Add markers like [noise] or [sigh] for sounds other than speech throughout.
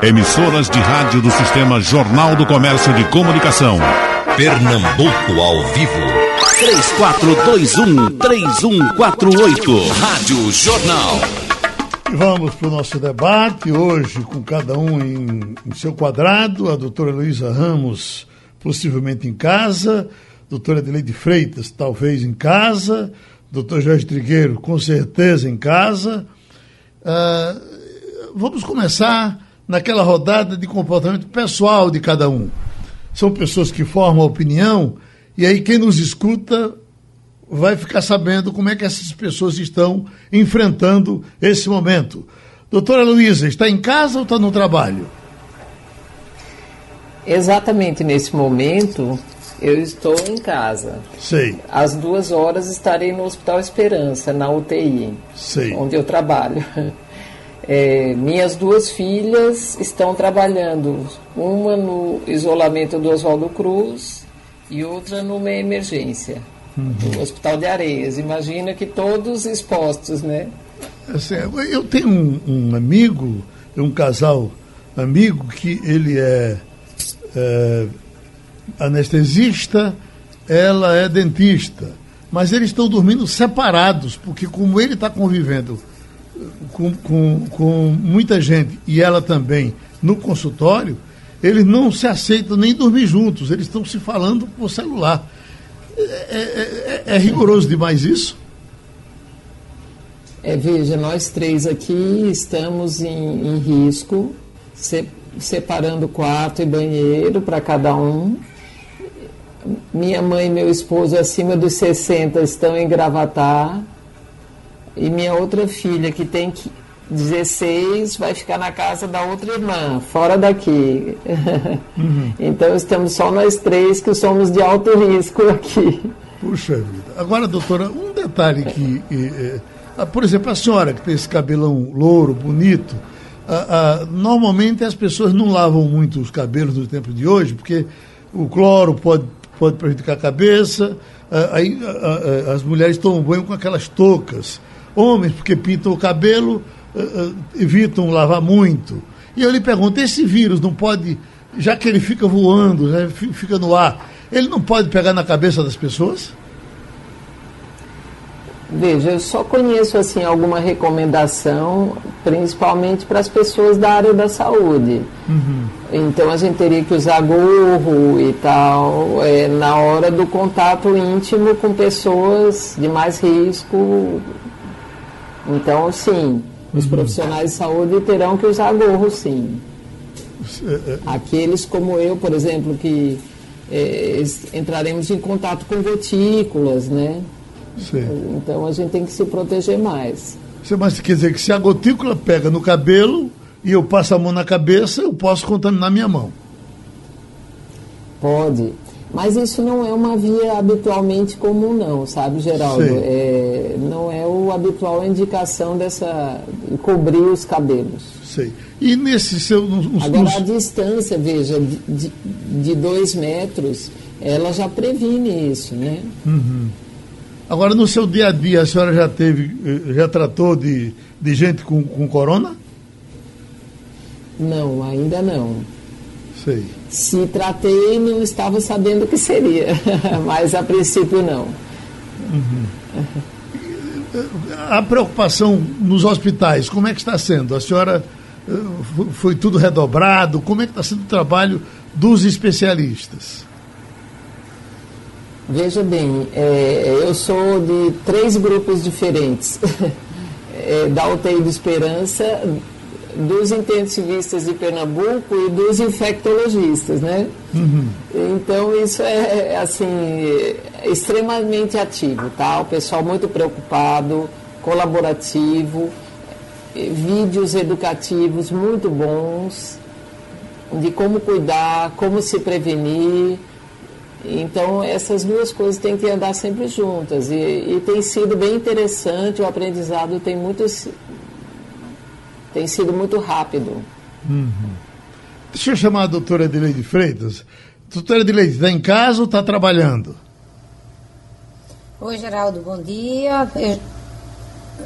Emissoras de rádio do Sistema Jornal do Comércio de Comunicação. Pernambuco ao vivo. 3421-3148. Rádio Jornal. Vamos para o nosso debate hoje com cada um em, em seu quadrado. A doutora Luísa Ramos, possivelmente em casa. Doutora Adelaide Freitas, talvez em casa. Doutor Jorge Trigueiro, com certeza em casa. Uh, vamos começar naquela rodada de comportamento pessoal de cada um. São pessoas que formam opinião e aí quem nos escuta vai ficar sabendo como é que essas pessoas estão enfrentando esse momento. Doutora Luísa, está em casa ou está no trabalho? Exatamente nesse momento, eu estou em casa. Sei. Às duas horas estarei no Hospital Esperança, na UTI, Sei. onde eu trabalho. [laughs] É, minhas duas filhas estão trabalhando, uma no isolamento do Oswaldo Cruz e outra numa emergência, uhum. no Hospital de Areias. Imagina que todos expostos, né? Assim, eu tenho um, um amigo, um casal amigo, que ele é, é anestesista, ela é dentista, mas eles estão dormindo separados, porque como ele está convivendo com, com, com muita gente e ela também no consultório, eles não se aceitam nem dormir juntos, eles estão se falando por celular. É, é, é, é rigoroso demais isso? É, veja, nós três aqui estamos em, em risco, se, separando quarto e banheiro para cada um. Minha mãe e meu esposo acima dos 60 estão em Gravatar e minha outra filha, que tem 16, vai ficar na casa da outra irmã, fora daqui. [laughs] Uhum. então estamos só nós três que somos de alto risco aqui. Puxa vida. Agora, doutora, um detalhe que. É, por exemplo, a senhora que tem esse cabelão louro, bonito. normalmente as pessoas não lavam muito os cabelos no tempo de hoje, porque o cloro pode, pode prejudicar a cabeça. aí as mulheres tomam banho com aquelas toucas homens, porque pintam o cabelo, uh, uh, evitam lavar muito. E eu lhe pergunto, esse vírus não pode, já que ele fica voando, né, fica no ar, ele não pode pegar na cabeça das pessoas? Veja, eu só conheço assim alguma recomendação, principalmente para as pessoas da área da saúde. Uhum. Então a gente teria que usar gorro e tal é, na hora do contato íntimo com pessoas de mais risco, então, sim, os uhum. profissionais de saúde terão que usar gorro, sim. É, é. Aqueles como eu, por exemplo, que é, entraremos em contato com gotículas, né? Sim. Então a gente tem que se proteger mais. Mas quer dizer que se a gotícula pega no cabelo e eu passo a mão na cabeça, eu posso contaminar minha mão? Pode. Mas isso não é uma via habitualmente comum, não, sabe, Geraldo? É, não é o habitual indicação dessa. cobrir os cabelos. Sei. E nesse seu. Nos, Agora, nos... a distância, veja, de, de dois metros, ela já previne isso, né? Uhum. Agora, no seu dia a dia, a senhora já teve, eh, já tratou de, de gente com, com corona? Não, ainda não. Sei. Se tratei, não estava sabendo o que seria, [laughs] mas a princípio não. Uhum. A preocupação nos hospitais, como é que está sendo? A senhora eh, foi tudo redobrado? Como é que está sendo o trabalho dos especialistas? Veja bem, é, eu sou de três grupos diferentes. É, [laughs] da UTI de Esperança, dos intensivistas de Pernambuco e dos infectologistas, né? Uhum. Então isso é assim extremamente ativo, tá? O pessoal muito preocupado, colaborativo, vídeos educativos muito bons de como cuidar, como se prevenir. Então, essas duas coisas têm que andar sempre juntas. E, e tem sido bem interessante, o aprendizado tem muitos tem sido muito rápido. Uhum. Deixa eu chamar a doutora Edileide Freitas. Doutora Edileide, está em casa ou está trabalhando? Oi, Geraldo, bom dia. Eu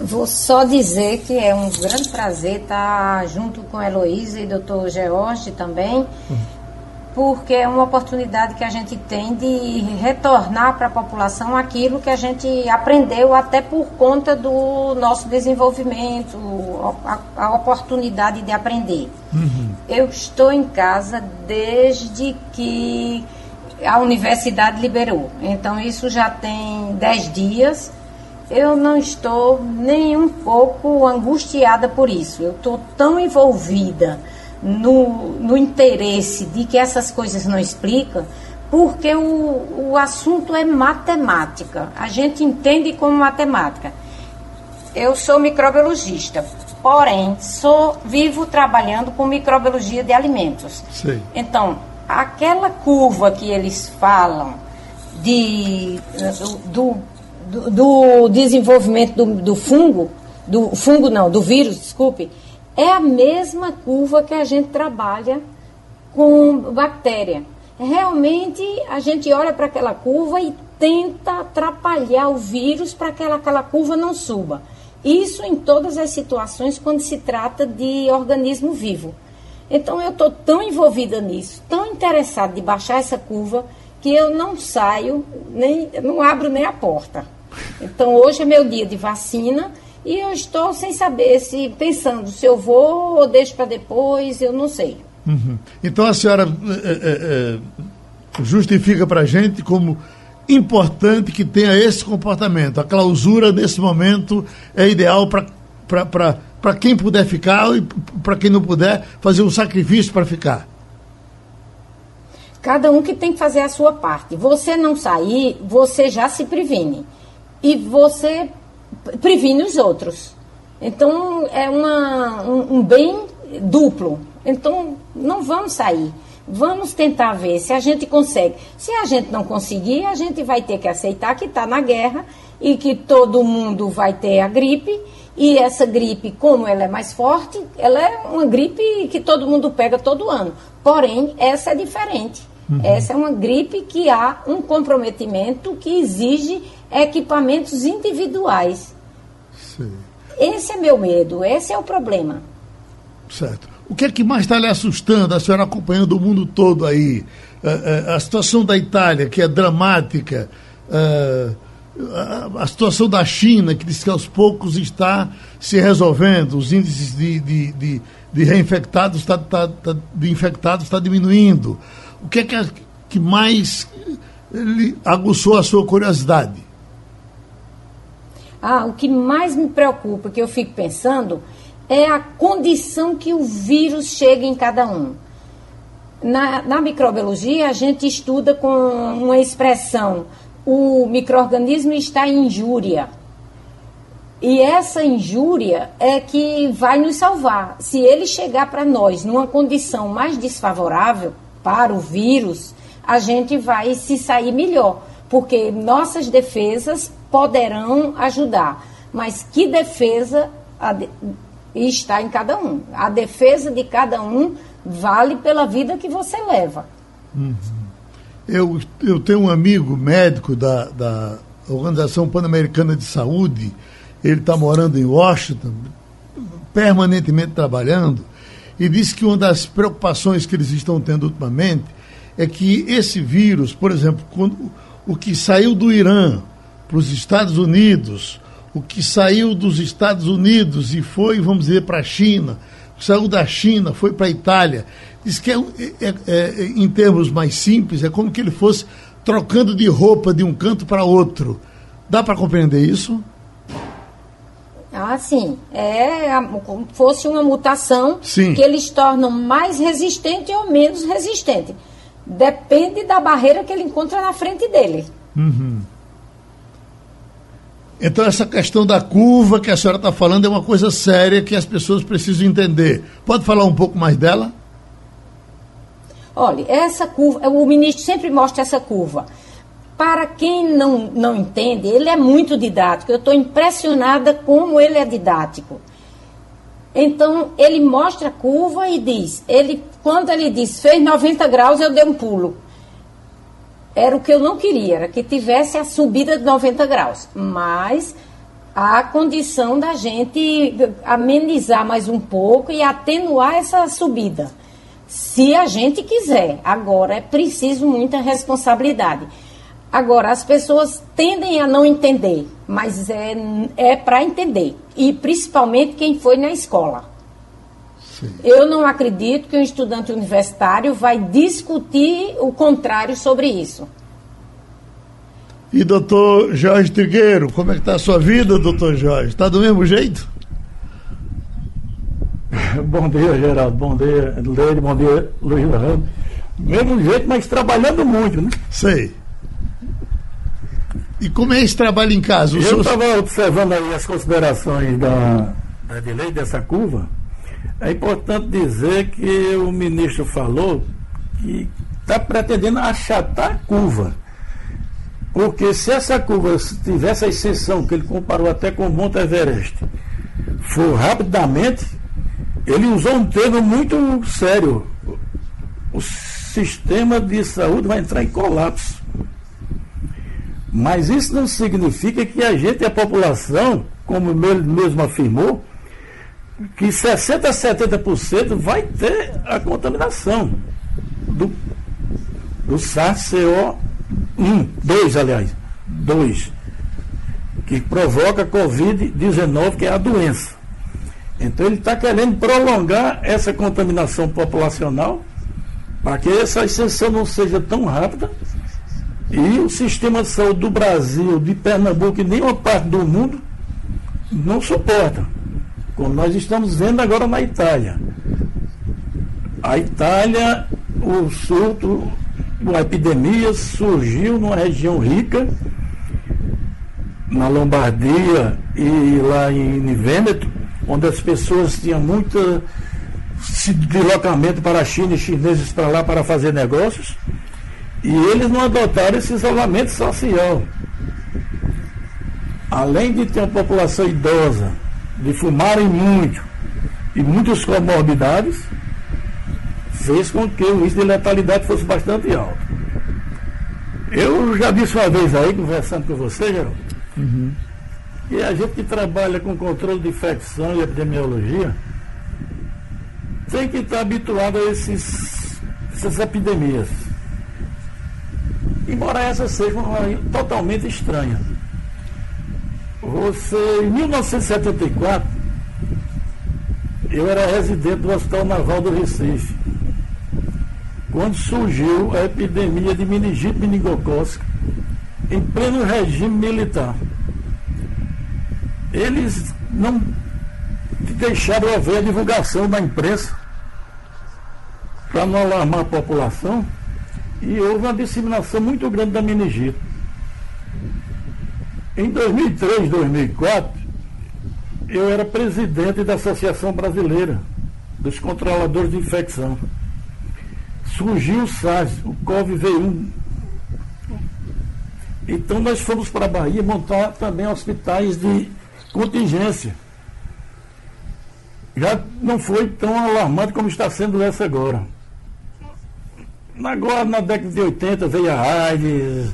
Vou só dizer que é um grande prazer estar junto com a Heloísa e o doutor George também, porque é uma oportunidade que a gente tem de retornar para a população aquilo que a gente aprendeu até por conta do nosso desenvolvimento, a, a oportunidade de aprender. Uhum. Eu estou em casa desde que a universidade liberou, então isso já tem 10 dias eu não estou nem um pouco angustiada por isso. Eu estou tão envolvida no, no interesse de que essas coisas não explicam, porque o, o assunto é matemática. A gente entende como matemática. Eu sou microbiologista, porém sou vivo trabalhando com microbiologia de alimentos. Sim. Então, aquela curva que eles falam de, do do, do desenvolvimento do, do fungo, do fungo não, do vírus, desculpe, é a mesma curva que a gente trabalha com bactéria. Realmente a gente olha para aquela curva e tenta atrapalhar o vírus para que aquela, curva não suba. Isso em todas as situações quando se trata de organismo vivo. Então eu estou tão envolvida nisso, tão interessada de baixar essa curva, que eu não saio, nem não abro nem a porta. Então hoje é meu dia de vacina e eu estou sem saber se pensando se eu vou ou deixo para depois, eu não sei. Uhum. Então a senhora é, é, justifica para a gente como importante que tenha esse comportamento. A clausura nesse momento é ideal para quem puder ficar e para quem não puder fazer um sacrifício para ficar. Cada um que tem que fazer a sua parte. Você não sair, você já se previne e você previne os outros. Então é uma, um, um bem duplo. Então não vamos sair. Vamos tentar ver se a gente consegue. Se a gente não conseguir, a gente vai ter que aceitar que está na guerra e que todo mundo vai ter a gripe. E essa gripe, como ela é mais forte, ela é uma gripe que todo mundo pega todo ano. Porém, essa é diferente. Uhum. Essa é uma gripe que há um comprometimento que exige equipamentos individuais. Sim. Esse é meu medo, esse é o problema. Certo. O que é que mais está lhe assustando, a senhora acompanhando o mundo todo aí? Uh, uh, a situação da Itália, que é dramática, uh, a, a, situação da China, que diz que aos poucos está se resolvendo, os índices de, de, de, de reinfectados está tá, tá, de infectados está diminuindo. O que é que, mais lhe aguçou a sua curiosidade? Ah, o que mais me preocupa, que eu fico pensando, é a condição que o vírus chega em cada um. Na, na microbiologia, a gente estuda com uma expressão: o microorganismo está em injúria. E essa injúria é que vai nos salvar. Se ele chegar para nós numa condição mais desfavorável para o vírus, a gente vai se sair melhor, porque nossas defesas poderão ajudar. Mas que defesa de, está em cada um? A defesa de cada um vale pela vida que você leva. Uhum. Eu, eu tenho um amigo médico da, da Organização Pan-Americana de Saúde, ele está morando em Washington, permanentemente trabalhando, e disse que uma das preocupações que eles estão tendo ultimamente é que esse vírus, por exemplo, quando, o que saiu do Irã para os Estados Unidos, o que saiu dos Estados Unidos e foi, vamos dizer, para a China, saiu da China, foi para a Itália. Diz que, é, é, é, em termos mais simples, é como que ele fosse trocando de roupa de um canto para outro. Dá para compreender isso? Ah, sim. É como fosse uma mutação sim. que eles tornam mais resistente ou menos resistente. Depende da barreira que ele encontra na frente dele. Uhum. Então, essa questão da curva que a senhora está falando é uma coisa séria que as pessoas precisam entender. Pode falar um pouco mais dela? Olha, essa curva, o ministro sempre mostra essa curva. Para quem não, não entende, ele é muito didático. Eu estou impressionada como ele é didático. Então, ele mostra a curva e diz, ele, quando ele diz fez 90 graus, eu dei um pulo era o que eu não queria, era que tivesse a subida de 90 graus. Mas a condição da gente amenizar mais um pouco e atenuar essa subida. Se a gente quiser. Agora é preciso muita responsabilidade. Agora, as pessoas tendem a não entender, mas é, é para entender. E principalmente quem foi na escola. Sim. Eu não acredito que um estudante universitário vai discutir o contrário sobre isso. E doutor Jorge Trigueiro, como é que está a sua vida, doutor Jorge? Está do mesmo jeito? [laughs] Bom dia, Geraldo. Bom dia, Leide. Bom dia, Luiz Ramos. Mesmo jeito, mas trabalhando muito, né? Sei. E como é esse trabalho em casa? Eu estava observando aí as considerações da, da lei dessa curva. É importante dizer que o ministro falou que está pretendendo achatar a curva. Porque se essa curva tivesse a exceção que ele comparou até com o Monte Everest, for rapidamente, ele usou um termo muito sério. O sistema de saúde vai entrar em colapso. Mas isso não significa que a gente, a população, como ele mesmo afirmou, que 60% a 70% vai ter a contaminação do, do SARS-CoV-1, 2, aliás, 2, que provoca Covid-19, que é a doença. Então ele está querendo prolongar essa contaminação populacional para que essa extensão não seja tão rápida e o sistema de saúde do Brasil, de Pernambuco e nenhuma parte do mundo não suporta. Como nós estamos vendo agora na Itália. A Itália, o surto, a epidemia surgiu numa região rica, na Lombardia e lá em Vêneto, onde as pessoas tinham muito deslocamento para a China e chineses para lá para fazer negócios. E eles não adotaram esse isolamento social. Além de ter uma população idosa, de fumarem muito e muitas comorbidades, fez com que o índice de letalidade fosse bastante alto. Eu já disse uma vez aí, conversando com você, Geraldo, uhum. que a gente que trabalha com controle de infecção e epidemiologia tem que estar habituado a esses, essas epidemias embora essa seja uma totalmente estranha. Você, em 1974, eu era residente do Hospital Naval do Recife, quando surgiu a epidemia de meningite meningocócica em pleno regime militar. Eles não deixaram haver a divulgação na imprensa para não alarmar a população e houve uma disseminação muito grande da meningite. Em 2003, 2004, eu era presidente da Associação Brasileira dos Controladores de Infecção. Surgiu o SARS, o COV-V1. Então nós fomos para a Bahia montar também hospitais de contingência. Já não foi tão alarmante como está sendo essa agora. Agora, na década de 80, veio a AIDS,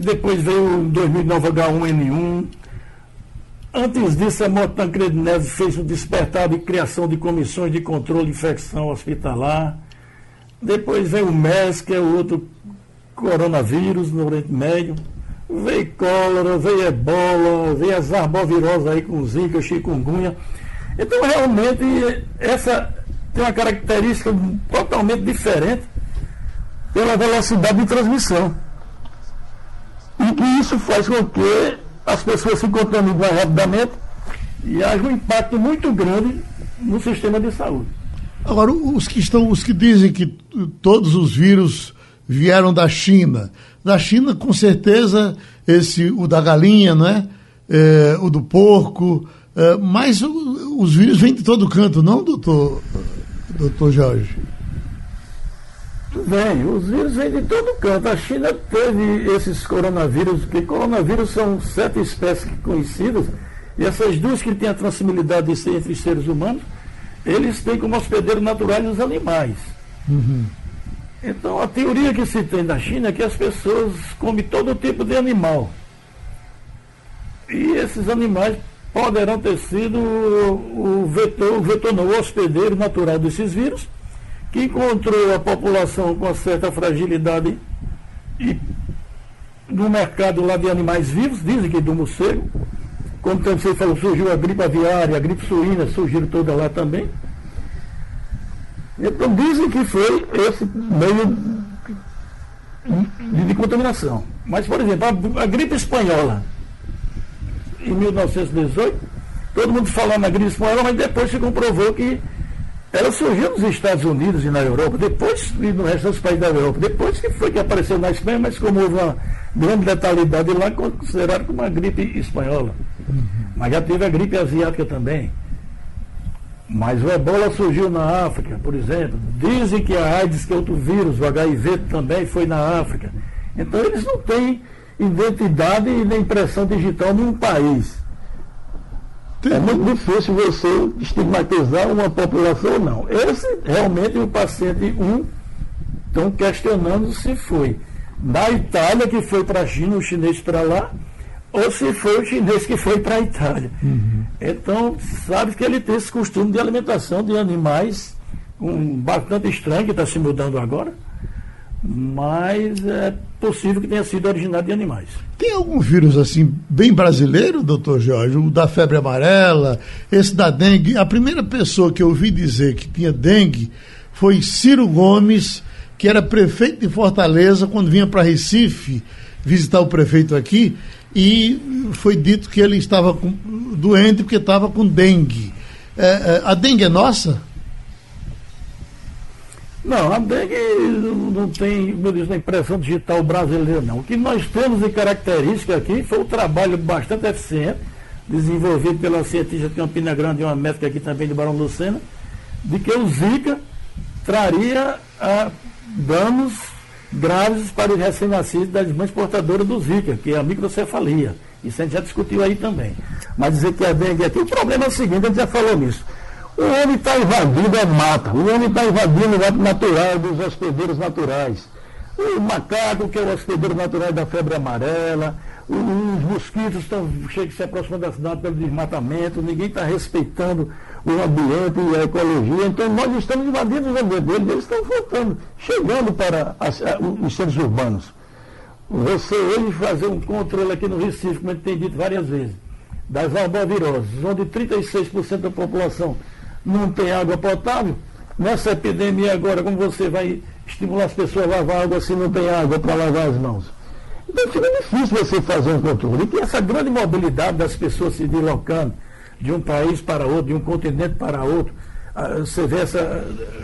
depois veio em 2009 H1N1. Antes disso, a morte Tancredo Neves fez um despertar de criação de comissões de controle de infecção hospitalar. Depois veio o MERS, que é o outro coronavírus no Oriente Médio. Veio cólera, veio ebola, veio as arboviroses aí com zika, chikungunya. Então, realmente, essa tem uma característica totalmente diferente pela velocidade de transmissão. E que isso faz com que as pessoas se contaminem mais rapidamente e haja um impacto muito grande no sistema de saúde. Agora, os que estão, os que dizem que todos os vírus vieram da China. Da China, com certeza, esse, o da galinha, não é? o do porco, é, mas os vírus vêm de todo canto, não, doutor doutor Jorge? Vem, os vírus vêm de todo canto. A China teve esses coronavírus, porque coronavírus são sete espécies conhecidas, e essas duas que têm a transmissibilidade de ser entre seres humanos, eles têm como hospedeiro natural os animais. Uhum. Então, a teoria que se tem da China é que as pessoas comem todo tipo de animal. E esses animais poderão ter sido o vetor, o vetor não, o hospedeiro natural desses vírus, que encontrou a população com certa fragilidade e no mercado lá de animais vivos, dizem que do morcego, como você falou, surgiu a gripe aviária, a gripe suína, surgiram toda lá também. Então dizem que foi esse meio de, de contaminação. Mas, por exemplo, a, a, gripe espanhola, em 1918, todo mundo falando na gripe espanhola, mas depois se comprovou que ela surgiu nos Estados Unidos e na Europa, depois e no resto dos países da Europa. Depois que foi que apareceu na Espanha, mas como houve uma grande letalidade lá, consideraram como uma gripe espanhola. Uhum. Mas já teve a gripe asiática também. Mas o ebola surgiu na África, por exemplo. Dizem que a AIDS, que é outro vírus, o HIV também foi na África. Então eles não têm identidade e nem impressão digital em nenhum país. É muito difícil você estigmatizar uma população ou não. Esse realmente o paciente 1 estão questionando se foi da Itália que foi para a China, o chinês para lá, ou se foi o chinês que foi para a Itália. Uhum. Então, sabe que ele tem esse costume de alimentação de animais, um, bastante estranho, que está se mudando agora, mas é possível que tenha sido originário de animais. Tem algum vírus assim, bem brasileiro, doutor Jorge? O da febre amarela, esse da dengue. A primeira pessoa que eu ouvi dizer que tinha dengue foi Ciro Gomes, que era prefeito de Fortaleza, quando vinha para Recife visitar o prefeito aqui e foi dito que ele estava com, doente porque estava com dengue. É, é, a dengue é nossa? Não, a dengue não tem, meu Deus, a impressão digital brasileira, não. O que nós temos de característica aqui foi o trabalho bastante eficiente, desenvolvido pela cientista de Campina Grande e uma médica aqui também de Barão Lucena, de que o Zika traria ah, danos graves para os recém-nascidos das mães portadoras do Zika, que é a microcefalia. Isso a gente já discutiu aí também. Mas dizer que a dengue aqui, o problema é o seguinte, a gente já falou nisso. O homem está invadindo a mata, o homem está invadindo o mato natural dos hospedeiros naturais. O macaco, que é o hospedeiro natural da febre amarela, os mosquitos estão chegando se aproximando da cidade pelo desmatamento, ninguém está respeitando o ambiente e a ecologia. Então nós estamos invadindo os ambientes eles estão voltando, chegando para as, os centros urbanos. Você hoje fazer um controle aqui no Recife, como gente tem dito várias vezes, das alboviroses, onde 36% da população não tem água potável, nessa epidemia agora, como você vai estimular as pessoas a lavar água se não tem água para lavar as mãos? Então fica difícil você fazer um controle. E tem essa grande mobilidade das pessoas se deslocando de um país para outro, de um continente para outro. Ah, você vê esse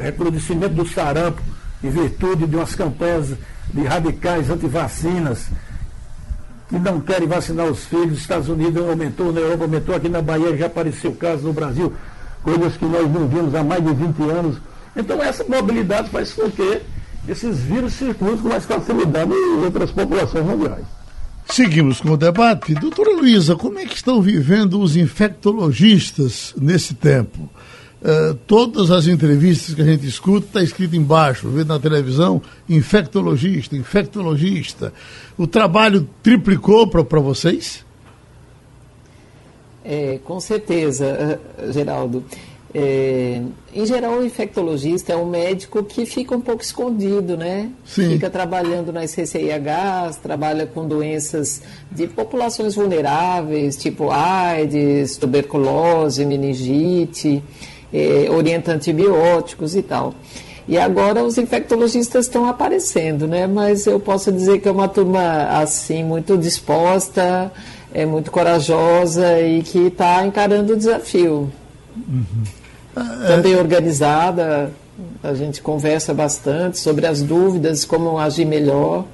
recrudescimento do sarampo em virtude de umas campanhas de radicais antivacinas que não querem vacinar os filhos. Estados Unidos aumentou, na Europa aumentou, aqui na Bahia já apareceu caso no Brasil, coisas que nós não vimos há mais de 20 anos. Então essa mobilidade faz com que esses vírus circulam com mais facilidade em outras populações mundiais. Seguimos com o debate. Doutora Luísa, como é que estão vivendo os infectologistas nesse tempo? Uh, todas as entrevistas que a gente escuta está escrito embaixo, vê na televisão, infectologista, infectologista. O trabalho triplicou para vocês? É, com certeza, Geraldo. É, em geral, o infectologista é um médico que fica um pouco escondido, né? Sim. Fica trabalhando nas CCIHs, trabalha com doenças de populações vulneráveis, tipo AIDS, tuberculose, meningite, é, orienta antibióticos e tal. E agora os infectologistas estão aparecendo, né? Mas eu posso dizer que é uma turma assim muito disposta, é muito corajosa e que está encarando o desafio. Uhum também organizada. A gente conversa bastante sobre as dúvidas, como agir melhor.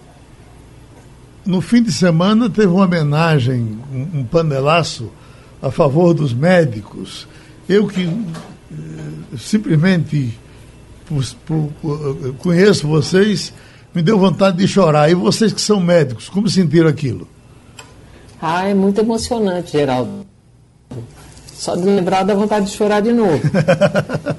No fim de semana teve uma homenagem, um, um panelaço a favor dos médicos. Eu que eh, simplesmente por, conheço vocês, me deu vontade de chorar. E vocês que são médicos, como sentiram aquilo? Ah, é muito emocionante, Geraldo. Só de lembrar dá vontade de chorar de novo.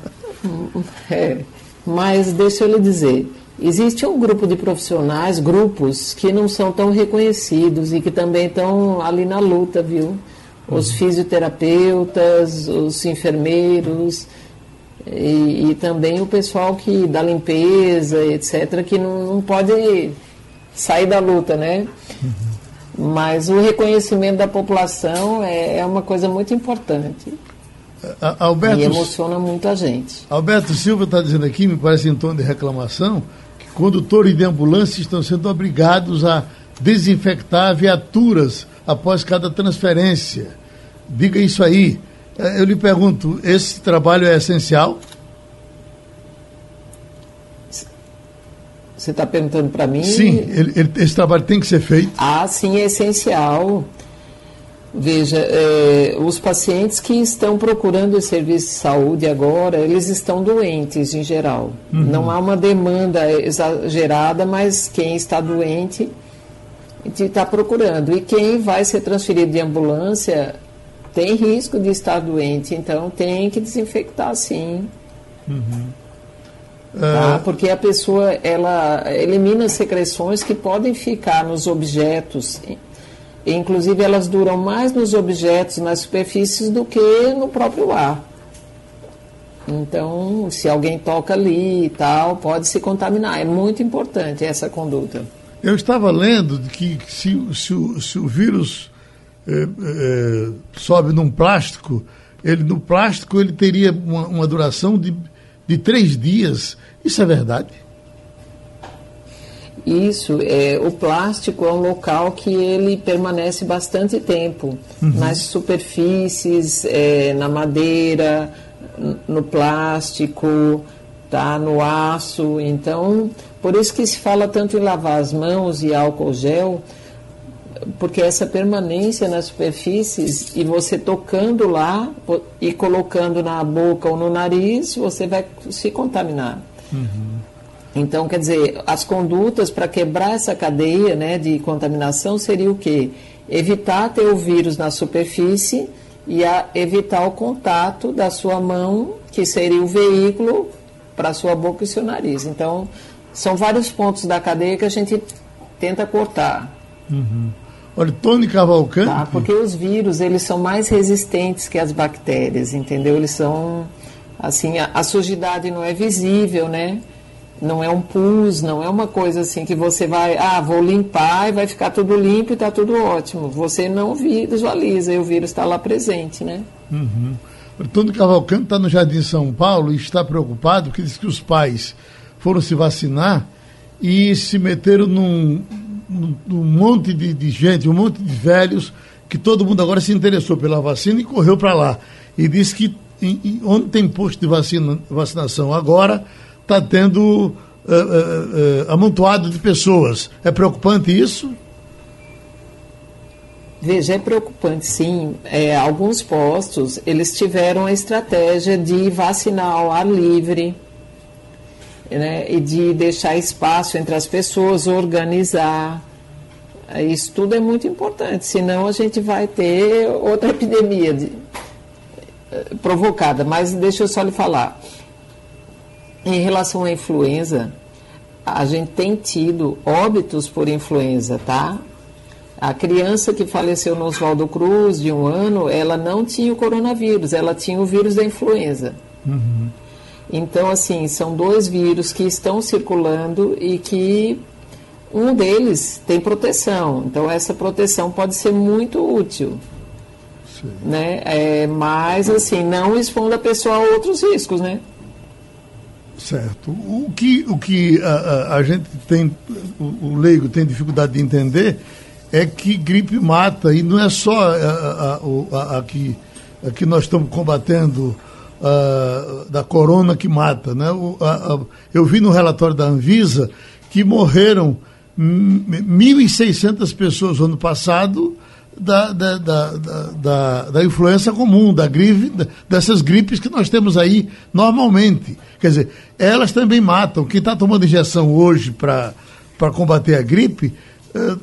[laughs] é, mas deixa eu lhe dizer, Existe um grupo de profissionais, grupos, que não são tão reconhecidos e que também estão ali na luta, viu? Os fisioterapeutas, os enfermeiros e, e também o pessoal que da limpeza, etc., que não, não pode sair da luta, né? Mas o reconhecimento da população é, é uma coisa muito importante. Alberto, e emociona muito a gente. Alberto Silva está dizendo aqui, me parece em tom de reclamação, que condutores de ambulância estão sendo obrigados a desinfectar viaturas após cada transferência. Diga isso aí. Eu lhe pergunto, esse trabalho é essencial? Você está perguntando para mim? Sim, ele, ele, esse trabalho tem que ser feito. Ah, sim, é essencial. Veja, é, os pacientes que estão procurando o serviço de saúde agora, eles estão doentes em geral. Uhum. Não há uma demanda exagerada, mas quem está doente está procurando. E quem vai ser transferido de ambulância tem risco de estar doente, então tem que desinfectar sim. Uhum. Tá? É. Porque a pessoa ela elimina secreções que podem ficar nos objetos. Inclusive, elas duram mais nos objetos, nas superfícies, do que no próprio ar. Então, se alguém toca ali e tal, pode se contaminar. É muito importante essa conduta. Eu estava lendo que se, se, o, se o vírus é, é, sobe num plástico, ele, no plástico ele teria uma, uma duração de de três dias. Isso é verdade? Isso, é, o plástico é um local que ele permanece bastante tempo uhum. nas superfícies, é, na madeira, no plástico, tá, no aço. Então, por isso que se fala tanto em lavar as mãos e álcool gel, porque essa permanência nas superfícies e você tocando lá e colocando na boca ou no nariz, você vai se contaminar. Uhum. Então, quer dizer, as condutas para quebrar essa cadeia né, de contaminação seria o quê? Evitar ter o vírus na superfície e evitar o contato da sua mão, que seria o veículo para a sua boca e seu nariz. Então, são vários pontos da cadeia que a gente tenta cortar. Uhum. Olha, Tony Cavalcante. Tá, porque os vírus, eles são mais resistentes que as bactérias, entendeu? Eles são, assim, a, a sujidade não é visível, né? Não é um pus, não é uma coisa assim que você vai, ah, vou limpar e vai ficar tudo limpo e está tudo ótimo. Você não visualiza e o vírus está lá presente, né? Uhum. Tony Cavalcante está no Jardim São Paulo e está preocupado porque diz que os pais foram se vacinar e se meteram num, um monte de, de, gente, um monte de velhos, que todo mundo agora se interessou pela vacina e correu para lá. E disse que onde tem posto de vacina, vacinação agora, está tendo uh, uh, uh, amontoado de pessoas. É preocupante isso? Veja, é preocupante, sim. É, alguns postos, eles tiveram a estratégia de vacinar ao ar livre, né, e de deixar espaço entre as pessoas, organizar. Isso tudo é muito importante, senão a gente vai ter outra [laughs] epidemia de, provocada. Mas deixa eu só lhe falar. Em relação à influenza, a gente tem tido óbitos por influenza, tá? A criança que faleceu no Oswaldo Cruz, de um ano, ela não tinha o coronavírus, ela tinha o vírus da influenza. Uhum. Então, assim, são dois vírus que estão circulando e que um deles tem proteção. Então, essa proteção pode ser muito útil. Sim. Né? É, mas, assim, não expondo a pessoa a outros riscos, né? Certo. O que, o que a, a, a gente tem, o, o, leigo tem dificuldade de entender é que gripe mata, e não é só a, a, a, a que, a que nós estamos combatendo uh, da corona que mata. Né? O, a, a, eu vi no relatório da Anvisa que morreram 1.600 pessoas no ano passado da, da, da, da, da comum, da gripe, dessas gripes que nós temos aí normalmente. Quer dizer, elas também matam. Quem está tomando injeção hoje para combater a gripe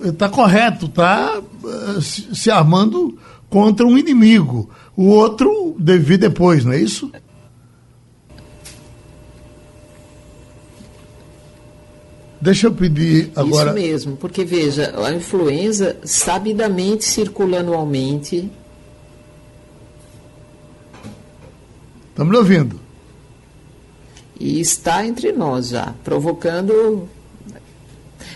está uh, correto, está uh, se, armando contra um inimigo. O outro vir depois, não é isso? Deixa eu pedir agora. Isso mesmo, porque veja, a influenza sabidamente circula anualmente. Estamos me ouvindo. E está entre nós já, provocando.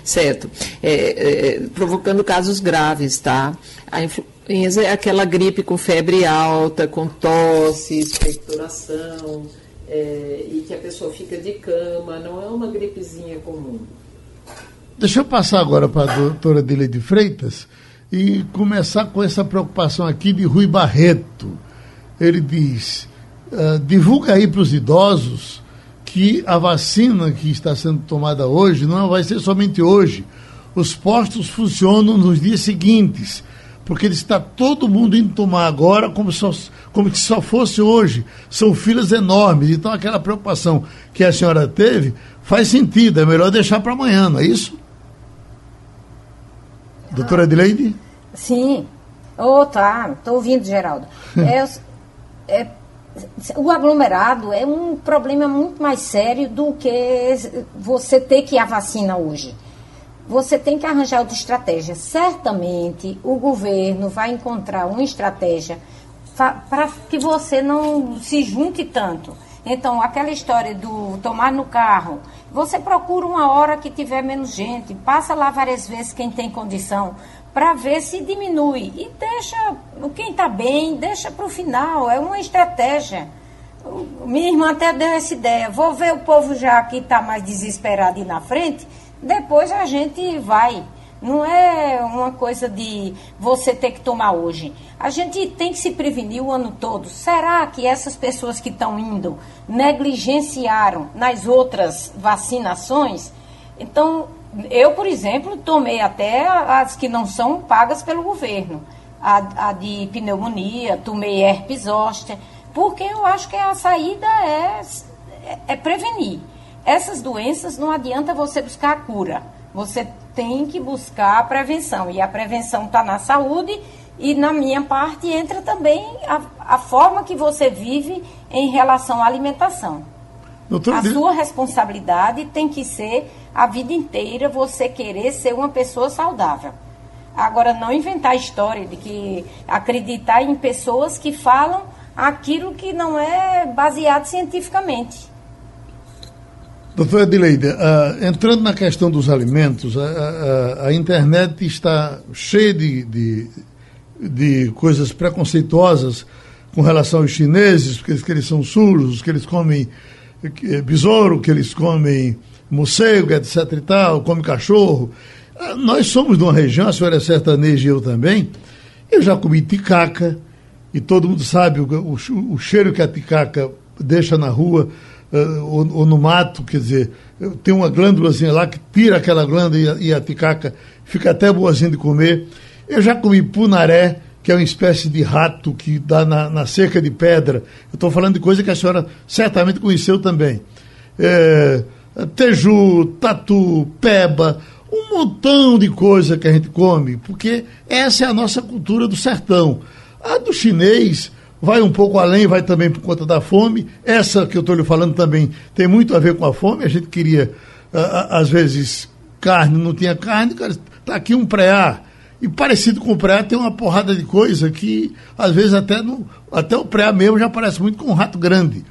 Certo. É, é, provocando casos graves, tá? A influenza é aquela gripe com febre alta, com tosse, expectoração é, e que a pessoa fica de cama, não é uma gripezinha comum. Deixa eu passar agora para a doutora Dileide Freitas e começar com essa preocupação aqui de Rui Barreto. Ele diz: uh, divulga aí para os idosos que a vacina que está sendo tomada hoje não vai ser somente hoje. Os postos funcionam nos dias seguintes porque está todo mundo indo tomar agora como, só, como se só fosse hoje. São filas enormes. Então, aquela preocupação que a senhora teve faz sentido. É melhor deixar para amanhã, não é isso? Ah. Doutora Adelaide? Sim. Oh, tá. Estou ouvindo, Geraldo. [laughs] é, é, o aglomerado é um problema muito mais sério do que você ter que ir à vacina hoje você tem que arranjar outra estratégia. Certamente o governo vai encontrar uma estratégia para que você não se junte tanto. Então, aquela história do tomar no carro, você procura uma hora que tiver menos gente, passa lá várias vezes quem tem condição, para ver se diminui. E deixa, quem está bem, deixa para o final, é uma estratégia. Minha irmã até deu essa ideia. Vou ver o povo já que está mais desesperado e na frente depois a gente vai. Não é uma coisa de você ter que tomar hoje. A gente tem que se prevenir o ano todo. Será que essas pessoas que estão indo negligenciaram nas outras vacinações? Então, eu, por exemplo, tomei até as que não são pagas pelo governo. A, a de pneumonia, tomei herpes zoster, porque eu acho que a saída é, é, é prevenir essas doenças não adianta você buscar a cura. Você tem que buscar a prevenção. E a prevenção está na saúde e na minha parte entra também a, a, forma que você vive em relação à alimentação. Doutor, a sua responsabilidade tem que ser a vida inteira você querer ser uma pessoa saudável. Agora, não inventar história de que acreditar em pessoas que falam aquilo que não é baseado cientificamente. Doutora Adileide, uh, entrando na questão dos alimentos, a, a, a internet está cheia de, de, de, coisas preconceituosas com relação aos chineses, porque eles, que eles são surdos, que eles comem eh, besouro, que eles comem morcego, etc e tal, comem cachorro. Uh, nós somos de uma região, a senhora é sertaneja e eu também, eu já comi ticaca, e todo mundo sabe o, o, o cheiro que a ticaca deixa na rua, uh, ou, ou, no mato, quer dizer, tem uma glândulazinha lá que tira aquela glândula e e a ticaca fica até boazinha de comer. Eu já comi punaré, que é uma espécie de rato que dá na, na cerca de pedra. Eu estou falando de coisa que a senhora certamente conheceu também. É, teju, tatu, peba, um montão de coisa que a gente come, porque essa é a nossa cultura do sertão. A do chinês, vai um pouco além, vai também por conta da fome. Essa que eu estou lhe falando também tem muito a ver com a fome. A gente queria, às vezes, carne, não tinha carne, está aqui um preá. E parecido com o preá tem uma porrada de coisa que, às vezes, até, no, até o preá mesmo já parece muito com um rato grande.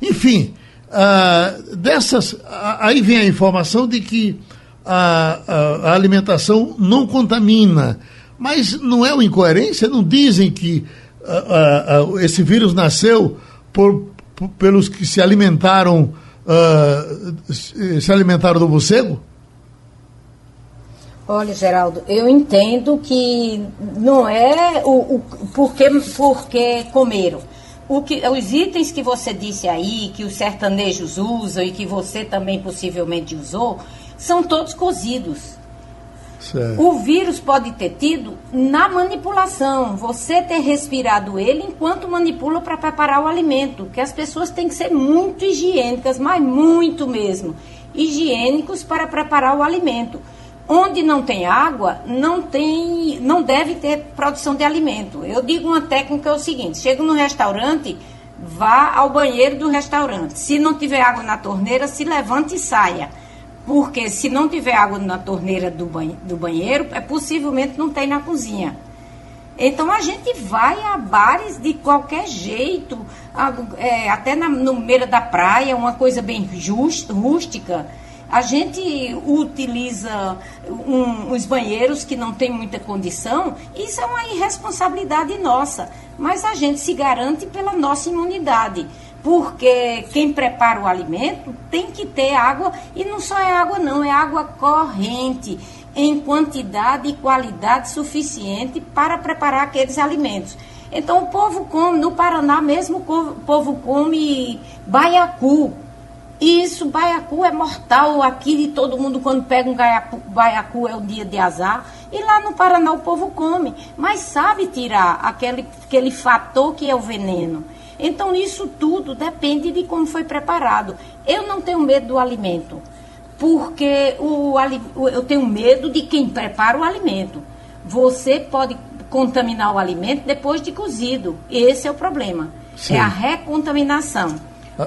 Enfim, uh, dessas, uh, aí vem a informação de que a, a, a alimentação não contamina. Mas não é uma incoerência? Não dizem que uh, uh, esse vírus nasceu por, por, pelos que se alimentaram uh, se alimentaram do morcego? Olha, Geraldo, eu entendo que não é o, o porque, porque comeram. Que, os itens que você disse aí, que os sertanejos usam e que você também possivelmente usou, são todos cozidos. Certo. O vírus pode ter tido na manipulação, você ter respirado ele enquanto manipula para preparar o alimento, que as pessoas têm que ser muito higiênicas, mas muito mesmo, higiênicos para preparar o alimento. Onde não tem água, não tem, não deve ter produção de alimento. Eu digo uma técnica é o seguinte: chega no restaurante, vá ao banheiro do restaurante. Se não tiver água na torneira, se levante e saia Porque se não tiver água na torneira do, banhe do banheiro, é possivelmente não tem na cozinha. Então a gente vai a bares de qualquer jeito, a, é, até na, no meio da praia, uma coisa bem just, rústica. A gente utiliza um, os banheiros que não tem muita condição, isso é uma irresponsabilidade nossa. Mas a gente se garante pela nossa imunidade porque quem prepara o alimento tem que ter água, e não só é água, não, é água corrente, em quantidade e qualidade suficiente para preparar aqueles alimentos. Então o povo come, no Paraná mesmo o povo come baiacu. E isso, baiacu é mortal. Aqui de todo mundo, quando pega um baiacu, baiacu é o dia de azar. E lá no Paraná o povo come, mas sabe tirar aquele, aquele fator que é o veneno. Então, isso tudo depende de como foi preparado. Eu não tenho medo do alimento, porque o, eu tenho medo de quem prepara o alimento. Você pode contaminar o alimento depois de cozido. Esse é o problema. Sim. É a recontaminação.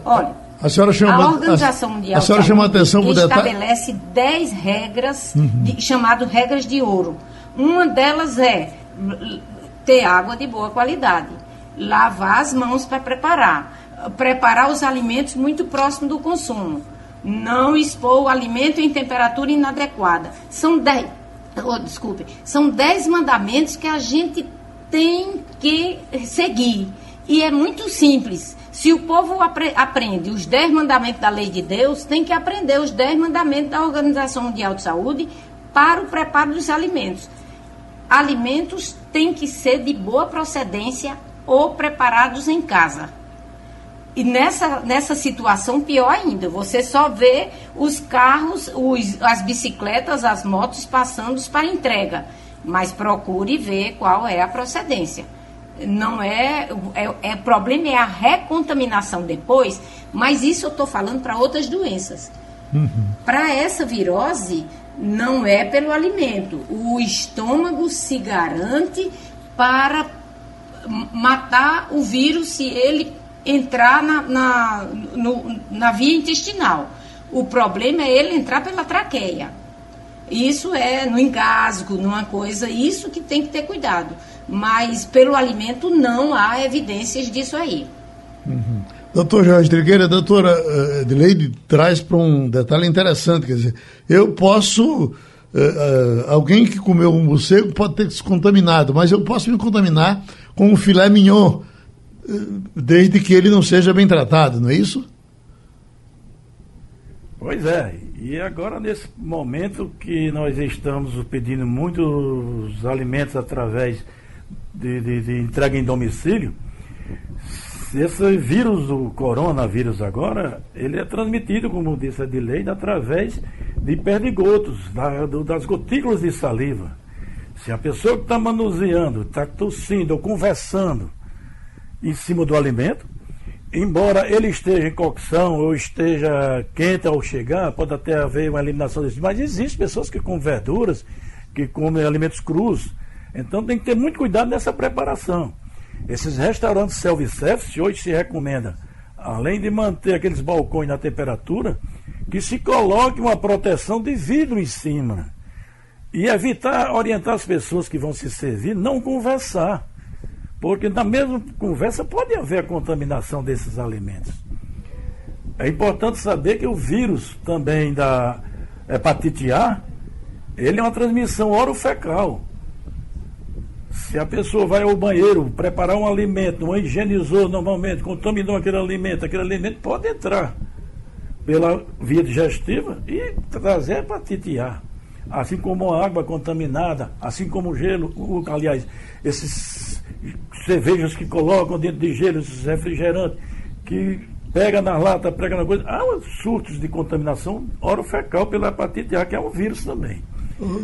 Olha, a, senhora chama, a Organização Mundial a senhora chama atenção estabelece 10 regras, uhum. chamadas regras de ouro. Uma delas é ter água de boa qualidade lavar as mãos para preparar, preparar os alimentos muito próximo do consumo, não expor o alimento em temperatura inadequada. São dez, oh, desculpe, são dez mandamentos que a gente tem que seguir. E é muito simples. Se o povo apre aprende os dez mandamentos da lei de Deus, tem que aprender os dez mandamentos da Organização Mundial de Saúde para o preparo dos alimentos. Alimentos têm que ser de boa procedência ou preparados em casa. E nessa, nessa situação, pior ainda, você só vê os carros, os, as bicicletas, as motos passando para entrega. Mas procure ver qual é a procedência. Não é, é, é. O problema é a recontaminação depois, mas isso eu estou falando para outras doenças. Uhum. Para essa virose, não é pelo alimento. O estômago se garante para matar o vírus se ele entrar na, na, no, na via intestinal. O problema é ele entrar pela traqueia. Isso é no engasgo, numa coisa, isso que tem que ter cuidado. Mas pelo alimento não há evidências disso aí. Uhum. Doutor Jorge Trigueira, a doutora uh, Adelaide traz para um detalhe interessante, quer dizer, eu posso, uh, uh, alguém que comeu um morcego pode ter se contaminado, mas eu posso me contaminar com o filé mignon, eh, desde que ele não seja bem tratado, não é isso? Pois é, e agora nesse momento que nós estamos pedindo muitos alimentos através de, de, de entrega em domicílio, esse vírus, o coronavírus agora, ele é transmitido, como disse a Dileide, através de perdigotos, da, do, das gotículas de saliva. Se a pessoa que está manuseando, está tossindo ou conversando em cima do alimento, embora ele esteja em cocção ou esteja quente ao chegar, pode até haver uma eliminação desse. Mas existem pessoas que comem verduras, que comem alimentos crus. Então tem que ter muito cuidado nessa preparação. Esses restaurantes self-service hoje se recomenda, além de manter aqueles balcões na temperatura, que se coloque uma proteção de vidro em cima. E evitar orientar as pessoas que vão se servir, não conversar. Porque na mesma conversa pode haver a contaminação desses alimentos. É importante saber que o vírus também da hepatite A, ele é uma transmissão orofecal. Se a pessoa vai ao banheiro preparar um alimento, não higienizou normalmente, contaminou aquele alimento, aquele alimento pode entrar pela via digestiva e trazer hepatite A assim como a água contaminada, assim como o gelo, o, aliás, esses cervejas que colocam dentro de gelo, esses refrigerantes, que pega na lata, pega na coisa. Há surtos de contaminação orofecal pela hepatite A, que é um vírus também.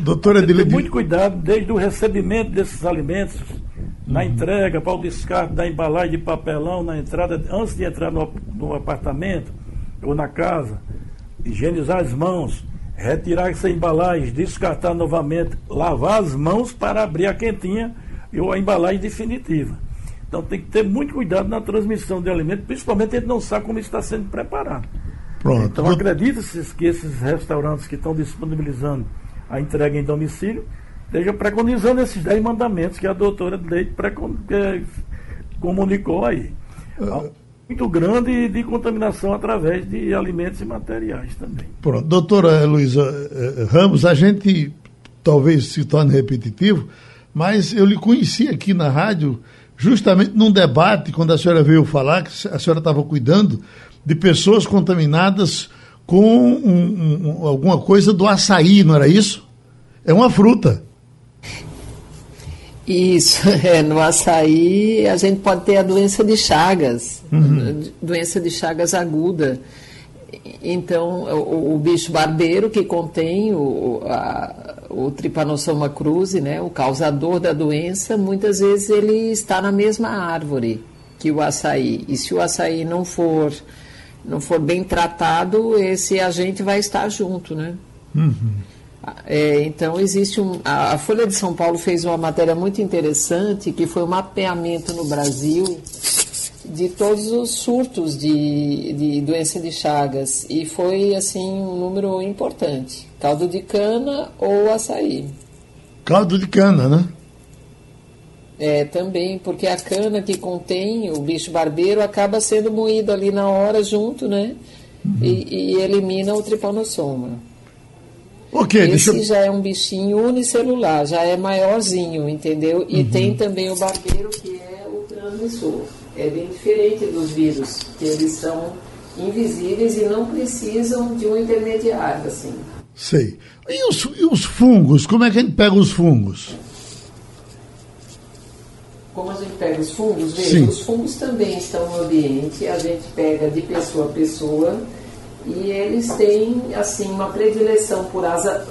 Doutora Adelaide... Tem muito cuidado desde o recebimento desses alimentos, na uhum. entrega, para o descarte da embalagem de papelão, na entrada, antes de entrar no, no apartamento ou na casa, higienizar as mãos, retirar essa embalagem, descartar novamente, lavar as mãos para abrir a quentinha ou a embalagem definitiva. Então tem que ter muito cuidado na transmissão de alimentos, principalmente ele não sabe como está sendo preparado. Pronto. Então acredita-se que esses restaurantes que estão disponibilizando a entrega em domicílio estejam preconizando esses 10 mandamentos que a doutora Leite precon... comunicou aí. Há muito grande de contaminação através de alimentos e materiais também. Pronto. Doutora Luísa eh, Ramos, a gente talvez se torne repetitivo, mas eu lhe conheci aqui na rádio justamente num debate, quando a senhora veio falar, que a senhora estava cuidando de pessoas contaminadas com um, um, alguma coisa do açaí, não era isso? É uma fruta. Isso, [laughs] é, no açaí a gente pode ter a doença de Chagas, uhum. doença de Chagas aguda. Então, o, o, bicho barbeiro que contém o, a, o Trypanosoma cruzi, né, o causador da doença, muitas vezes ele está na mesma árvore que o açaí. E se o açaí não for não for bem tratado, esse agente vai estar junto, né? Uhum. É, então existe um. A, Folha de São Paulo fez uma matéria muito interessante que foi um mapeamento no Brasil de todos os surtos de, de doença de Chagas e foi assim um número importante. Caldo de cana ou açaí. Caldo de cana, né? É, também, porque a cana que contém o bicho barbeiro acaba sendo moído ali na hora junto, né? Uhum. E, e, elimina o tripanossoma. Ok, Esse deixa... já é um bichinho unicelular, já é maiorzinho, entendeu? E uhum. tem também o barbeiro, que é o transmissor. É bem diferente dos vírus, que eles são invisíveis e não precisam de um intermediário, assim. Sei. E os, e os fungos? Como é que a gente pega os fungos? como a gente pega os fungos, veja, Sim. os fungos também estão no ambiente, a gente pega de pessoa a pessoa e eles têm assim uma predileção por asa,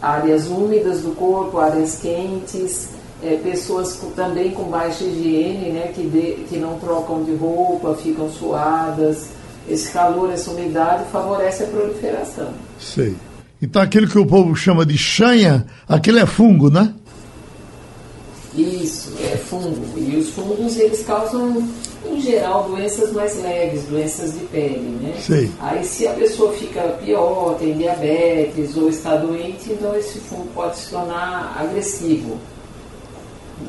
áreas úmidas do corpo, áreas quentes, é, pessoas com, também com baixa higiene, né, que, de, que não trocam de roupa, ficam suadas. Esse calor, essa umidade favorece a proliferação. Sei. Então aquilo que o povo chama de chanha, aquele é fungo, né? Isso, é fungo. E os fungos, eles causam, em geral, doenças mais leves, doenças de pele, né? Sim. Aí se a pessoa fica pior, tem diabetes ou está doente, então esse fungo pode se tornar agressivo.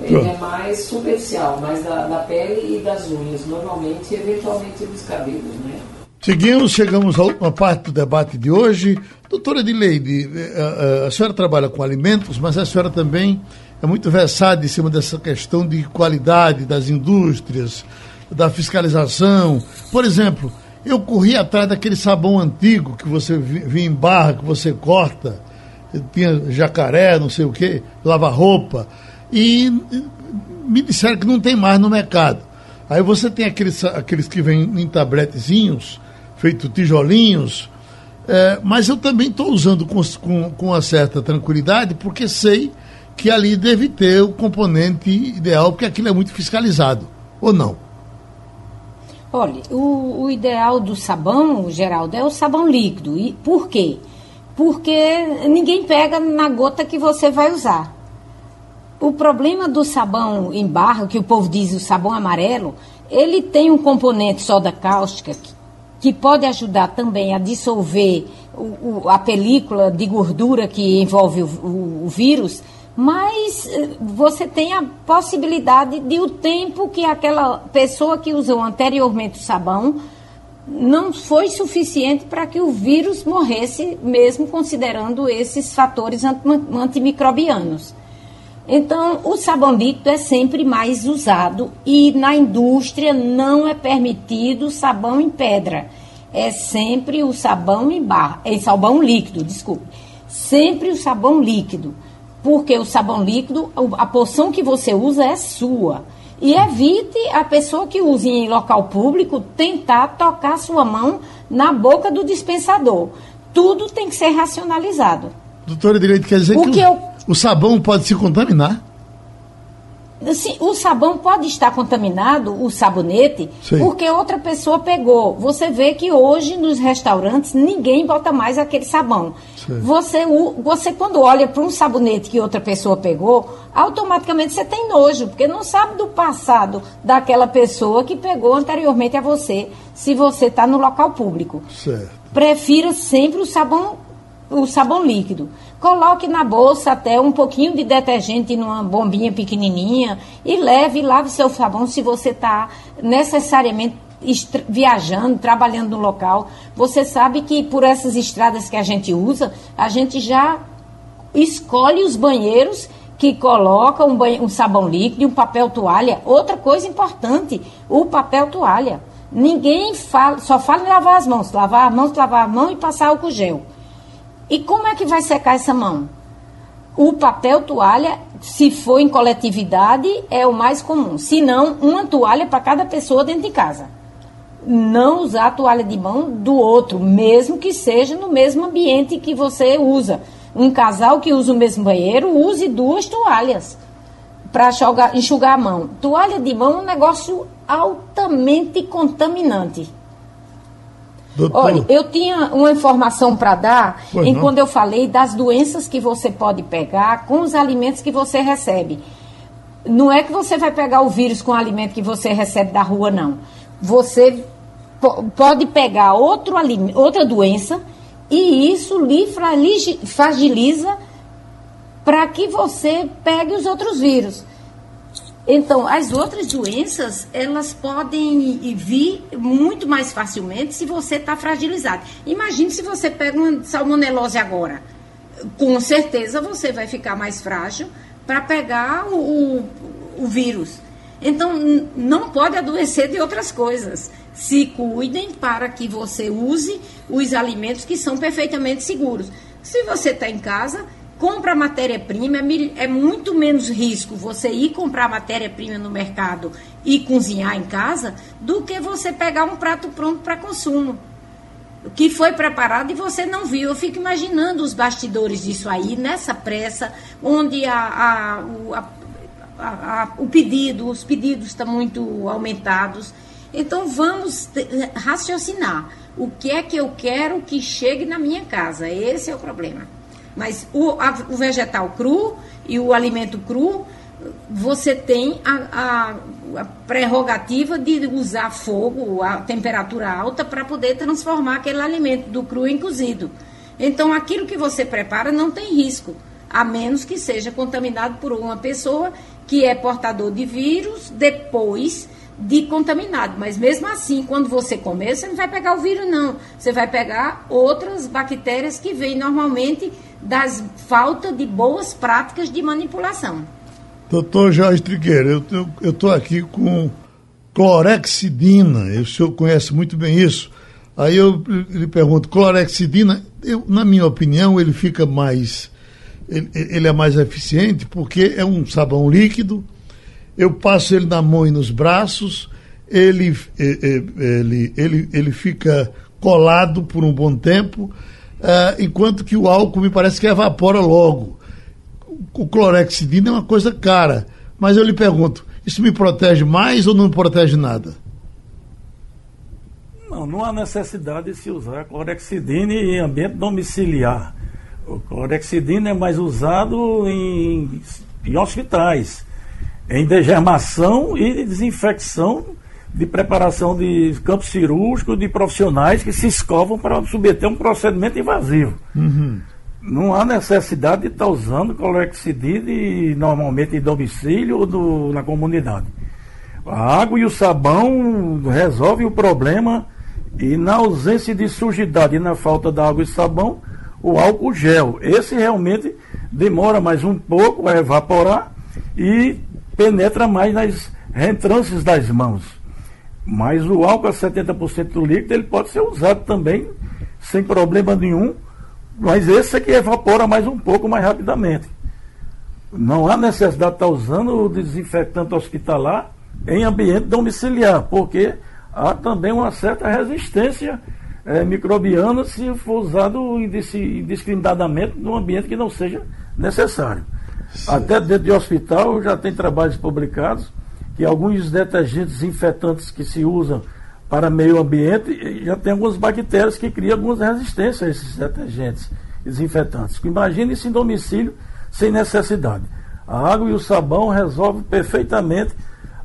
Ele Pronto. é mais superficial, mais da, da, pele e das unhas, normalmente e eventualmente dos cabelos, né? Seguimos, chegamos à última parte do debate de hoje. Doutora Edileide, a, eh, a, eh, a senhora trabalha com alimentos, mas a senhora também é muito versado em cima dessa questão de qualidade das indústrias, da fiscalização. Por exemplo, eu corri atrás daquele sabão antigo que você vinha em barra, que você corta, tinha jacaré, não sei o quê, lava roupa, e me disseram que não tem mais no mercado. Aí você tem aqueles, aqueles que vêm em tabletezinhos, feito tijolinhos, é, mas eu também estou usando com, com, com uma certa tranquilidade, porque sei que ali deve ter o componente ideal, porque aquilo é muito fiscalizado, ou não? Olha, o, o ideal do sabão, Geraldo, é o sabão líquido. E por quê? Porque ninguém pega na gota que você vai usar. O problema do sabão em barra, que o povo diz o sabão amarelo, ele tem um componente soda cáustica que, que pode ajudar também a dissolver o, o, a película de gordura que envolve o, o vírus, mas eh, você tem a possibilidade de o tempo que aquela pessoa que usou anteriormente o sabão não foi suficiente para que o vírus morresse, mesmo considerando esses fatores antimicrobianos. Então, o sabão líquido é sempre mais usado e na indústria não é permitido sabão em pedra. É sempre o sabão em barra, é sabão líquido, desculpe. Sempre o sabão líquido porque o sabão líquido, a porção que você usa é sua. E evite a pessoa que use em local público tentar tocar sua mão na boca do dispensador. Tudo tem que ser racionalizado. Doutora Direito, quer dizer o que, que eu... o sabão pode se contaminar? Assim, o sabão pode estar contaminado, o sabonete, Sim. porque outra pessoa pegou. Você vê que hoje nos restaurantes ninguém bota mais aquele sabão. Sim. Você, você, quando olha para um sabonete que outra pessoa pegou, automaticamente você tem nojo, porque não sabe do passado daquela pessoa que pegou anteriormente a você, se você está no local público. Certo. Prefira sempre o sabão, o sabão líquido. Coloque na bolsa até um pouquinho de detergente numa bombinha pequenininha e leve e lave seu sabão se você está necessariamente viajando, trabalhando no local. Você sabe que por essas estradas que a gente usa, a gente já escolhe os banheiros que coloca um, banhe- um sabão líquido um papel toalha. Outra coisa importante, o papel toalha. Ninguém fala, só fala em lavar as mãos, lavar as mãos, lavar a mão e passar álcool gel. E como é que vai secar essa mão? O papel toalha, se for em coletividade, é o mais comum. Se não, uma toalha para cada pessoa dentro de casa. Não usar a toalha de mão do outro, mesmo que seja no mesmo ambiente que você usa. Um casal que usa o mesmo banheiro, use duas toalhas para enxugar, a mão. Toalha de mão é um negócio altamente contaminante. Doutor, Olha, eu tinha uma informação para dar Pois em não. quando eu falei das doenças que você pode pegar com os alimentos que você recebe. Não é que você vai pegar o vírus com o alimento que você recebe da rua, não. Você po- pode pegar outro outra doença e isso lhe fragi- fragiliza para que você pegue os outros vírus. Então, as outras doenças, elas podem vir muito mais facilmente se você está fragilizado. Imagine se você pega uma salmonelose agora. Com certeza você vai ficar mais frágil para pegar o, o, o vírus. Então, não pode adoecer de outras coisas. Se cuidem para que você use os alimentos que são perfeitamente seguros. Se você está em casa, compra matéria-prima, é é muito menos risco você ir comprar matéria-prima no mercado e cozinhar em casa do que você pegar um prato pronto para consumo que foi preparado e você não viu. Eu fico imaginando os bastidores disso aí, nessa pressa, onde a, a- a- o pedido, os pedidos estão muito aumentados. Então vamos raciocinar. O que é que eu quero que chegue na minha casa? Esse é o problema. Mas o, a- o vegetal cru e o alimento cru, você tem a, a- a prerrogativa de usar fogo, a temperatura alta, para poder transformar aquele alimento do cru em cozido. Então, aquilo que você prepara não tem risco, a menos que seja contaminado por uma pessoa que é portador de vírus depois de contaminado. Mas mesmo assim, quando você comer, você não vai pegar o vírus, não. Você vai pegar outras bactérias que vêm normalmente das falta de boas práticas de manipulação. doutor Jorge Trigueiro, eu estou aqui com clorexidina, o senhor conhece muito bem isso. Aí eu lhe pergunto, clorexidina, eu, na minha opinião, ele fica mais. Ele, ele é mais eficiente porque é um sabão líquido, eu passo ele na mão e nos braços, ele, eh, eh, ele, ele, ele fica colado por um bom tempo, ah, enquanto que o álcool me parece que evapora logo. O clorexidina é uma coisa cara, mas eu lhe pergunto, isso me protege mais ou não protege nada? Não, não há necessidade de se usar clorexidina em ambiente domiciliar. O clorexidina é mais usado em, em hospitais, em degermação e desinfecção de preparação de campo cirúrgico de profissionais que se escovam para submeter um procedimento invasivo. Não há necessidade de estar usando clorexidina e, normalmente em domicílio ou do- na comunidade. A água e o sabão resolvem o problema e na ausência de sujidade e na falta da água e sabão, o álcool gel. Esse realmente demora mais um pouco a evaporar e penetra mais nas reentrâncias das mãos. Mas o álcool a 70% do líquido ele pode ser usado também sem problema nenhum, mas esse é que evapora mais um pouco mais rapidamente. Não há necessidade de estar usando o desinfetante hospitalar em ambiente domiciliar, porque há também uma certa resistência eh, microbiana se for usado indis- indiscriminadamente num ambiente que não seja necessário. Até dentro de hospital já tem trabalhos publicados que alguns detergentes desinfetantes que se usam para meio ambiente já tem algumas bactérias que criam algumas resistências a esses detergentes desinfetantes. Imagine isso em domicílio sem necessidade. A água e o sabão resolvem perfeitamente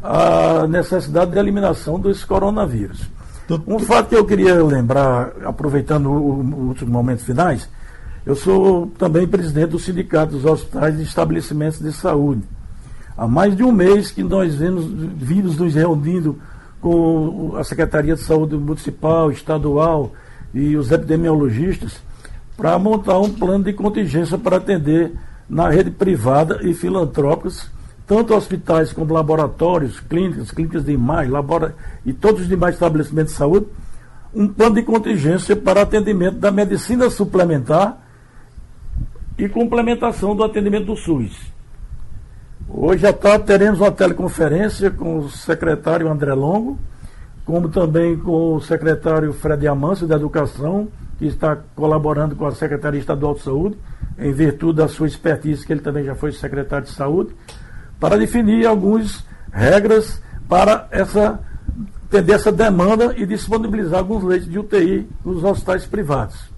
a necessidade de eliminação desse coronavírus. Um fato que eu queria lembrar, aproveitando os últimos momentos finais, eu sou também presidente do Sindicato dos Hospitais e Estabelecimentos de Saúde. Há mais de um mês que nós vimos, vimos nos reunindo com a Secretaria de Saúde Municipal, Estadual e os epidemiologistas para montar um plano de contingência para atender na rede privada e filantrópicos, tanto hospitais como laboratórios, clínicas, clínicas de imagem, labora... e todos os demais estabelecimentos de saúde, um plano de contingência para atendimento da medicina suplementar e complementação do atendimento do SUS. Hoje à tarde teremos uma teleconferência com o secretário André Longo, como também com o secretário Fred Amâncio da Educação, que está colaborando com a Secretaria Estadual de Saúde, em virtude da sua expertise, que ele também já foi secretário de Saúde, para definir algumas regras para essa, atender essa demanda e disponibilizar alguns leitos de UTI nos hospitais privados.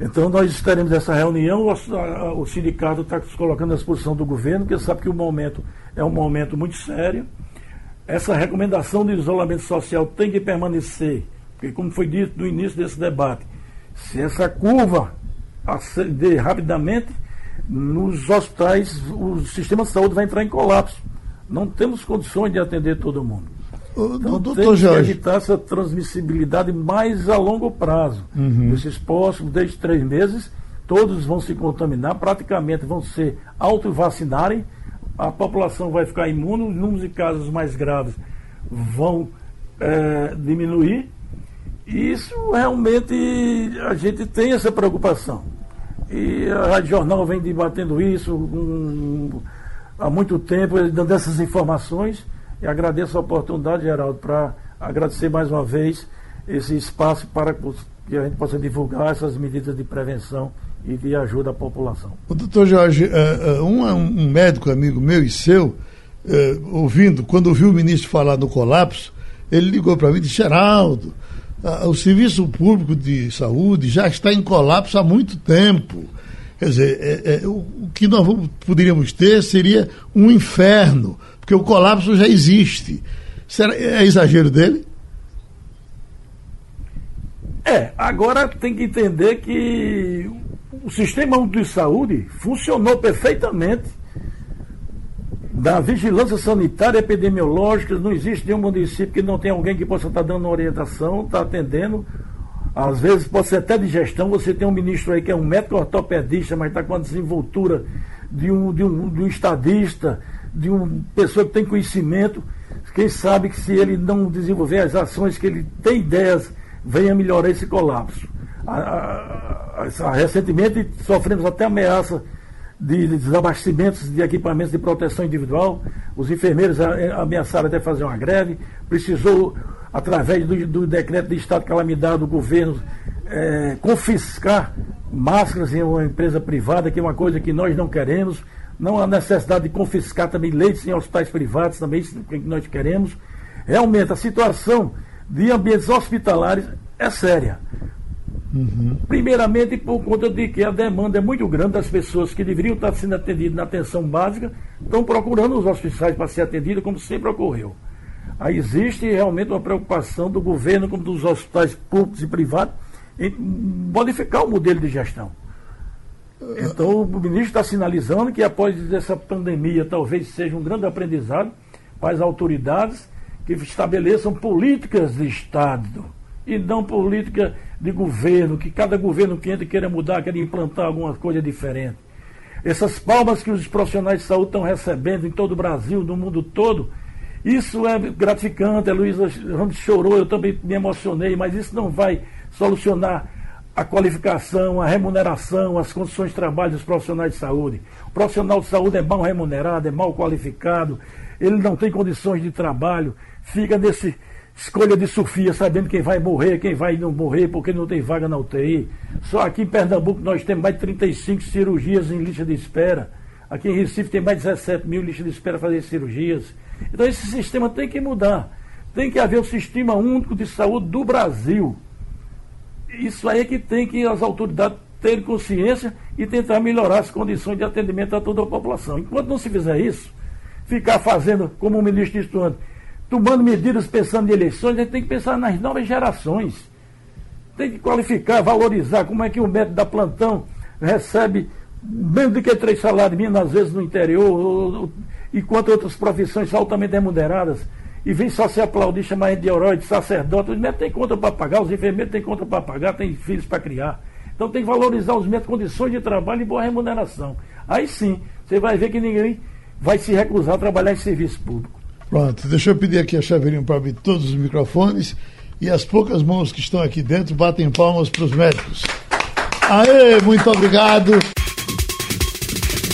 Então nós teremos essa reunião, o, o sindicato está se colocando à disposição do governo, porque sabe que o momento é um momento muito sério. Essa recomendação de isolamento social tem que permanecer porque, como foi dito no início desse debate, se essa curva acender rapidamente, nos hospitais o sistema de saúde vai entrar em colapso. Não temos condições de atender todo mundo. Então, doutor temos Jorge. que evitar essa transmissibilidade mais a longo prazo. Uhum. Esses próximos, desde três meses, todos vão se contaminar, praticamente vão ser auto-vacinarem, a população vai ficar imune, os números de casos mais graves vão é, diminuir isso realmente a gente tem essa preocupação. E a Rádio Jornal vem debatendo isso um, há muito tempo, dando essas informações. E agradeço a oportunidade, Geraldo, para agradecer mais uma vez esse espaço para que a gente possa divulgar essas medidas de prevenção e de ajuda à população. O doutor Jorge, uh, um, um, médico amigo meu e seu, ouvindo, quando ouviu o ministro falar do colapso, ele ligou para mim e disse: Geraldo, o serviço público de saúde já está em colapso há muito tempo. Quer dizer, é, é, o, que nós poderíamos ter seria um inferno, porque o colapso já existe. Será, é exagero dele? É, agora tem que entender que o sistema de saúde funcionou perfeitamente da vigilância sanitária epidemiológica, não existe nenhum município que não tenha alguém que possa estar dando orientação, está atendendo. Às vezes pode ser até de gestão, você tem um ministro aí que é um médico ortopedista, mas está com a desenvoltura de um, de, um, de um estadista, de uma pessoa que tem conhecimento. Quem sabe que se ele não desenvolver as ações que ele tem ideias, venha melhorar esse colapso. A, a, a, recentemente sofremos até ameaça de desabastecimentos de equipamentos de proteção individual. Os enfermeiros ameaçaram até fazer uma greve. Precisou, através do, do decreto de estado de calamidade do governo, é, confiscar máscaras em uma empresa privada, que é uma coisa que nós não queremos. Não há necessidade de confiscar também leitos em hospitais privados, também isso que nós queremos. Realmente, a situação de ambientes hospitalares é séria. Uhum. Primeiramente por conta de que a demanda é muito grande das pessoas que deveriam estar sendo atendidas na atenção básica, estão procurando os hospitais para ser atendidas, como sempre ocorreu. Aí existe realmente uma preocupação do governo, como dos hospitais públicos e privados, em modificar o modelo de gestão. Então o ministro está sinalizando que após essa pandemia talvez seja um grande aprendizado para as autoridades que estabeleçam políticas de Estado e não política de governo, que cada governo que entra queira mudar, queira implantar alguma coisa diferente. Essas palmas que os profissionais de saúde estão recebendo em todo o Brasil, no mundo todo, isso é gratificante. A Luísa Ramos chorou, eu também me emocionei, mas isso não vai solucionar a qualificação, a remuneração, as condições de trabalho dos profissionais de saúde. O profissional de saúde é mal remunerado, é mal qualificado, ele não tem condições de trabalho, fica nesse escolha de Sofia, sabendo quem vai morrer, quem vai não morrer, porque não tem vaga na UTI. Só aqui em Pernambuco nós temos mais de 35 cirurgias em lista de espera. Aqui em Recife tem mais de 17 mil listas de espera para fazer cirurgias. Então esse sistema tem que mudar. Tem que haver um sistema único de saúde do Brasil. Isso aí é que tem que as autoridades terem consciência e tentar melhorar as condições de atendimento a toda a população. Enquanto não se fizer isso, ficar fazendo, como o ministro disse antes, tomando medidas pensando em eleições, a gente tem que pensar nas novas gerações. Tem que qualificar, valorizar como é que o médico da plantão recebe menos do que três salários mínimos, às vezes no interior, enquanto outras profissões são altamente remuneradas, e vem só se aplaudir, chamar de herói, de sacerdote, os médicos têm conta para pagar, os enfermeiros têm conta para pagar, têm filhos para criar. Então tem que valorizar os médicos, condições de trabalho e boa remuneração. Aí sim, você vai ver que ninguém vai se recusar a trabalhar em serviço público. Pronto, deixa eu pedir aqui a Chaveirinho para abrir todos os microfones e as poucas mãos que estão aqui dentro batem palmas para os médicos. Aê, muito obrigado.